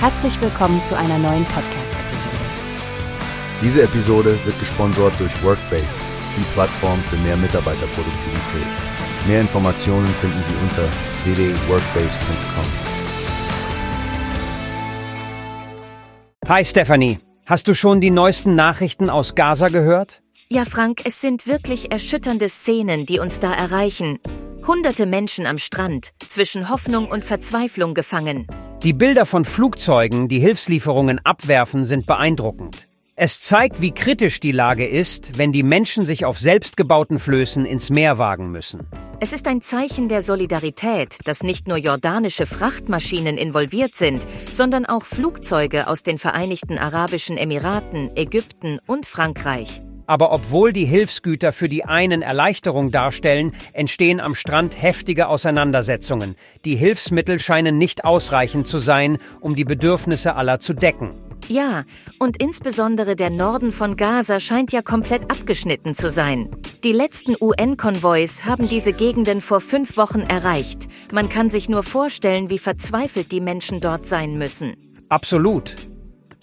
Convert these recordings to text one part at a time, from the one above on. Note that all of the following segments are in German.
Herzlich willkommen zu einer neuen Podcast-Episode. Diese Episode wird gesponsert durch Workbase, die Plattform für mehr Mitarbeiterproduktivität. Mehr Informationen finden Sie unter www.workbase.com. Hi Stephanie, hast du schon die neuesten Nachrichten aus Gaza gehört? Ja, Frank, es sind wirklich erschütternde Szenen, die uns da erreichen. Hunderte Menschen am Strand, zwischen Hoffnung und Verzweiflung gefangen. Die Bilder von Flugzeugen, die Hilfslieferungen abwerfen, sind beeindruckend. Es zeigt, wie kritisch die Lage ist, wenn die Menschen sich auf selbstgebauten Flößen ins Meer wagen müssen. Es ist ein Zeichen der Solidarität, dass nicht nur jordanische Frachtmaschinen involviert sind, sondern auch Flugzeuge aus den Vereinigten Arabischen Emiraten, Ägypten und Frankreich. Aber obwohl die Hilfsgüter für die einen Erleichterung darstellen, entstehen am Strand heftige Auseinandersetzungen. Die Hilfsmittel scheinen nicht ausreichend zu sein, um die Bedürfnisse aller zu decken. Ja, und insbesondere der Norden von Gaza scheint ja komplett abgeschnitten zu sein. Die letzten UN-Konvois haben diese Gegenden vor fünf Wochen erreicht. Man kann sich nur vorstellen, wie verzweifelt die Menschen dort sein müssen. Absolut.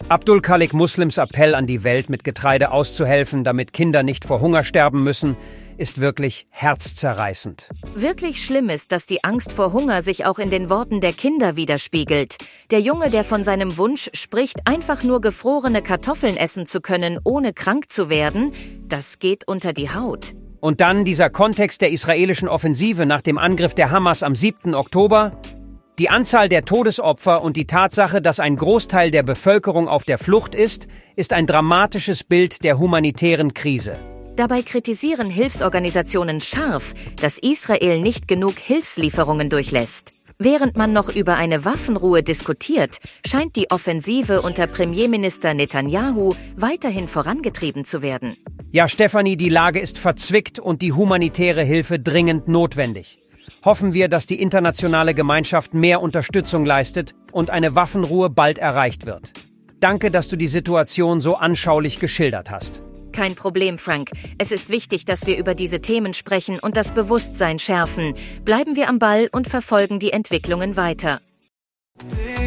Abdul Khalik Muslims Appell an die Welt, mit Getreide auszuhelfen, damit Kinder nicht vor Hunger sterben müssen, ist wirklich herzzerreißend. Wirklich schlimm ist, dass die Angst vor Hunger sich auch in den Worten der Kinder widerspiegelt. Der Junge, der von seinem Wunsch spricht, einfach nur gefrorene Kartoffeln essen zu können, ohne krank zu werden, das geht unter die Haut. Und dann dieser Kontext der israelischen Offensive nach dem Angriff der Hamas am 7. Oktober, die Anzahl der Todesopfer und die Tatsache, dass ein Großteil der Bevölkerung auf der Flucht ist, ist ein dramatisches Bild der humanitären Krise. Dabei kritisieren Hilfsorganisationen scharf, dass Israel nicht genug Hilfslieferungen durchlässt. Während man noch über eine Waffenruhe diskutiert, scheint die Offensive unter Premierminister Netanyahu weiterhin vorangetrieben zu werden. Ja, Stefanie, die Lage ist verzwickt und die humanitäre Hilfe dringend notwendig hoffen wir, dass die internationale Gemeinschaft mehr Unterstützung leistet und eine Waffenruhe bald erreicht wird. Danke, dass du die Situation so anschaulich geschildert hast. Kein Problem, Frank. Es ist wichtig, dass wir über diese Themen sprechen und das Bewusstsein schärfen. Bleiben wir am Ball und verfolgen die Entwicklungen weiter.